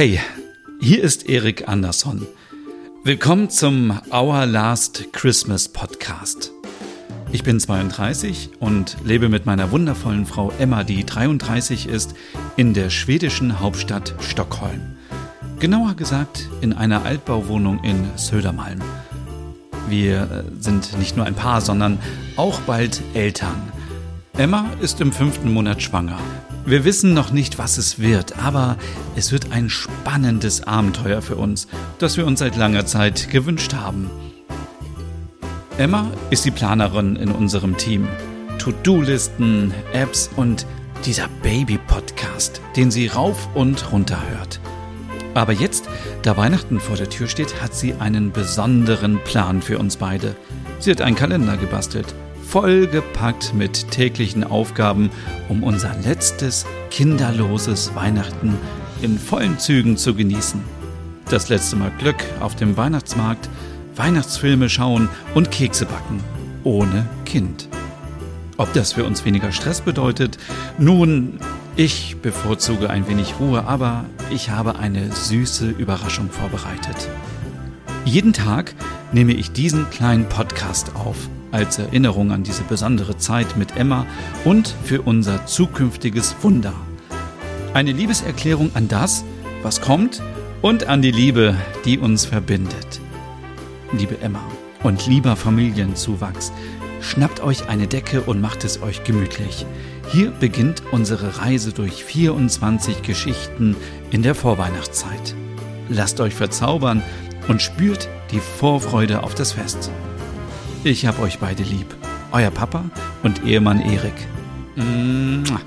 Hey, hier ist Erik Andersson. Willkommen zum Our Last Christmas Podcast. Ich bin 32 und lebe mit meiner wundervollen Frau Emma, die 33 ist, in der schwedischen Hauptstadt Stockholm. Genauer gesagt in einer Altbauwohnung in Södermalm. Wir äh, sind nicht nur ein Paar, sondern auch bald Eltern. Emma ist im fünften Monat schwanger. Wir wissen noch nicht, was es wird, aber es wird ein spannendes Abenteuer für uns, das wir uns seit langer Zeit gewünscht haben. Emma ist die Planerin in unserem Team. To-Do-Listen, Apps und dieser Baby-Podcast, den sie rauf und runter hört. Aber jetzt, da Weihnachten vor der Tür steht, hat sie einen besonderen Plan für uns beide. Sie hat einen Kalender gebastelt vollgepackt mit täglichen Aufgaben, um unser letztes kinderloses Weihnachten in vollen Zügen zu genießen. Das letzte Mal Glück auf dem Weihnachtsmarkt, Weihnachtsfilme schauen und Kekse backen. Ohne Kind. Ob das für uns weniger Stress bedeutet? Nun, ich bevorzuge ein wenig Ruhe, aber ich habe eine süße Überraschung vorbereitet. Jeden Tag nehme ich diesen kleinen Podcast auf als Erinnerung an diese besondere Zeit mit Emma und für unser zukünftiges Wunder. Eine Liebeserklärung an das, was kommt und an die Liebe, die uns verbindet. Liebe Emma und lieber Familienzuwachs, schnappt euch eine Decke und macht es euch gemütlich. Hier beginnt unsere Reise durch 24 Geschichten in der Vorweihnachtszeit. Lasst euch verzaubern und spürt die Vorfreude auf das Fest. Ich hab euch beide lieb. Euer Papa und Ehemann Erik. Mua.